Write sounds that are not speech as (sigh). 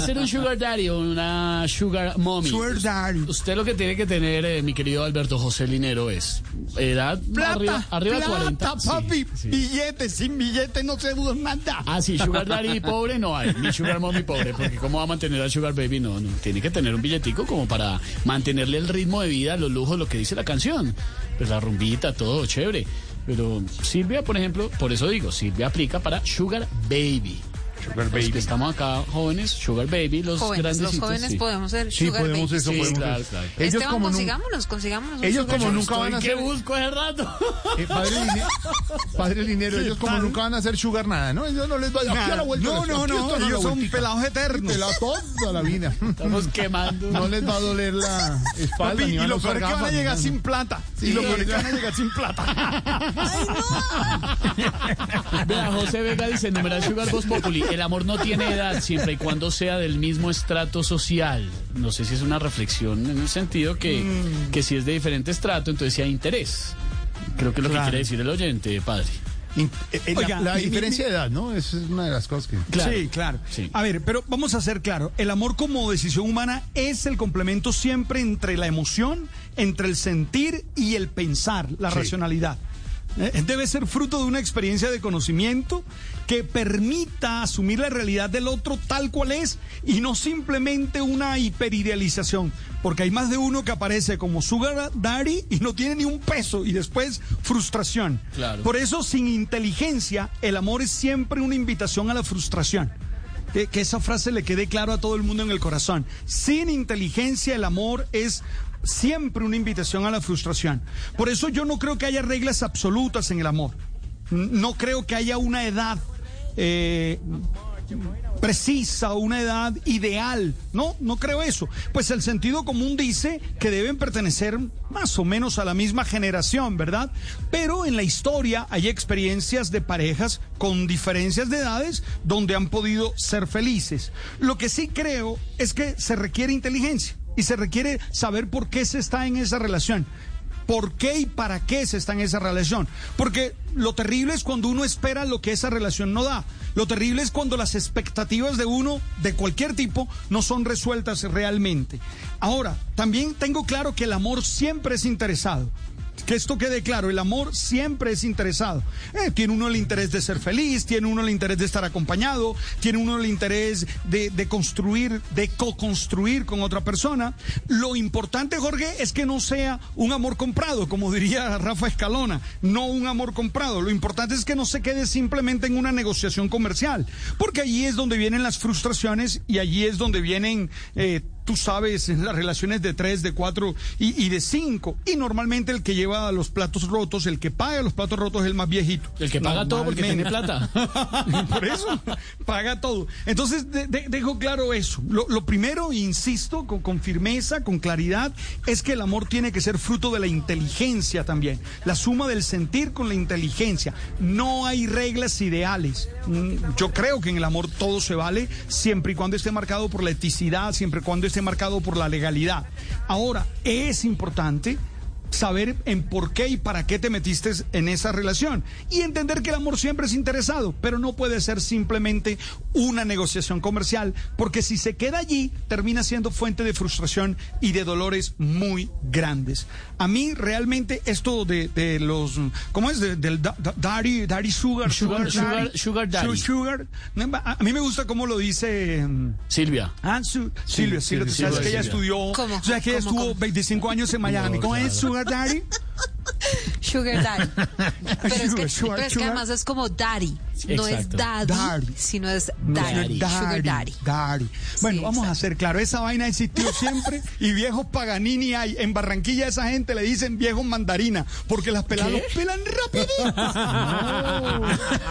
ser un sugar daddy o una sugar mommy, Sugar daddy. usted lo que tiene que tener, eh, mi querido Alberto José Linero, es edad Plata, arriba, arriba plata, 40. Sí, papi, sí. billetes, sin billetes no se duda nada. Ah, sí, Sugar Daddy pobre no hay, ni Sugar Mommy pobre, porque ¿cómo va a mantener al Sugar Baby? No, no, tiene que tener un billetico como para mantenerle el ritmo de vida, los lujos, lo que dice la canción. Pues la rumbita, todo chévere. Pero Silvia, por ejemplo, por eso digo, Silvia aplica para Sugar Baby. Sugar Los que estamos acá jóvenes, Sugar Baby, los Jóvenes, los jóvenes sí. podemos ser Sí, sugar podemos babies. eso, Sí, podemos claro, eso. claro. Ellos Esteban, como, consigámonos, consigámonos. ellos como nunca van a ¿Qué ser... busco hace rato? Eh, padre, Line- (laughs) padre Linero, ellos como nunca van a hacer sugar nada, ¿no? Ellos no les va a dar vuelta. No, no, no, ellos son pelados eternos. Pelados toda la vida. Estamos quemando. No les va a doler la espalda y lo peor es que van a llegar sin plata. Y lo peor es que van a llegar sin plata. Vea, José Vega dice, numeral Sugar Voz Populi, el amor no tiene edad siempre y cuando sea del mismo estrato social. No sé si es una reflexión en el sentido que, Mm. que si es de diferente estrato, entonces sí hay interés. Creo que es lo Claro. que quiere decir el oyente, padre. In- eh, eh, la- Oiga, la, mi- mi- diferencia de edad, ¿no? Esa es una de las cosas que... Claro. Sí, claro. Sí. A ver, pero vamos a ser claro. El amor como decisión humana es el complemento siempre entre la emoción, entre el sentir y el pensar, la Sí. racionalidad. Eh, Debe ser fruto de una experiencia de conocimiento que permita asumir la realidad del otro tal cual es y no simplemente una hiperidealización. Porque hay más de uno que aparece como sugar daddy y no tiene ni un peso y después frustración. Claro. Por eso, sin inteligencia, el amor es siempre una invitación a la frustración. Que, que esa frase le quede claro a todo el mundo en el corazón. Sin inteligencia, el amor es siempre una invitación a la frustración. Por eso yo no creo que haya reglas absolutas en el amor. No creo que haya una edad eh, precisa una edad ideal. No, no creo eso. Pues el sentido común dice que deben pertenecer más o menos a la misma generación, ¿verdad? Pero en la historia hay experiencias de parejas con diferencias de edades donde han podido ser felices. Lo que sí creo es que se requiere inteligencia y se requiere saber por qué se está en esa relación. ¿Por qué y para qué se está en esa relación? Porque lo terrible es cuando uno espera lo que esa relación no da. Lo terrible es cuando las expectativas de uno, de cualquier tipo, no son resueltas realmente. Ahora, también tengo claro que el amor siempre es interesado. Que esto quede claro, el amor siempre es interesado. Eh, tiene uno el interés de ser feliz, tiene uno el interés de estar acompañado, tiene uno el interés de, de construir, de co-construir con otra persona. Lo importante, Jorge, es que no sea un amor comprado, como diría (laughs) Rafa Escalona, no un amor comprado. Lo importante es que no se quede simplemente en una negociación comercial, porque allí es donde vienen las frustraciones y allí es donde vienen... eh, tú sabes, las relaciones de tres, de cuatro y, y de cinco. Y normalmente el que lleva los platos rotos, el que paga los platos rotos es el más viejito. El que paga todo porque tiene plata. (laughs) Por eso, paga todo. Entonces, de- de- dejo claro eso. Lo, lo primero, insisto, con, con firmeza, con claridad, es que el amor tiene que ser fruto de la inteligencia también. La suma del sentir con la inteligencia. No hay reglas ideales. Mm, Yo creo que en el amor todo se vale siempre y cuando esté marcado por la eticidad, siempre y cuando esté marcado por la legalidad. Ahora, es importante saber en por qué y para qué te metiste en esa relación y entender que el amor siempre es interesado, pero no puede ser simplemente una negociación comercial, porque si se queda allí termina siendo fuente de frustración y de dolores muy grandes. A mí realmente esto de, de los, ¿cómo es? De- del da- da- daddy, daddy sugar, Sugar- sugar- sugar daddy. sugar. A a mí me gusta cómo lo dice... mm, Silvia. Ah, su- Silvia, Silvia, sabes que ella Silvia. estudió, ¿Cómo? o sea que ella ¿Cómo, estuvo cómo? 25 años en Miami. No, ¿Cómo es claro. Sugar Daddy? Sugar daddy. (laughs) Pero es que, Sugar, pero es que además es como daddy. No es daddy, Daddy. sino es No, daddy. Sugar daddy. daddy. Bueno, Sí, vamos a hacer claro, esa vaina ha existido siempre y viejos Paganini hay. En Barranquilla esa gente le dicen viejos mandarina porque las peladas los pelan rapidito. (laughs) (laughs)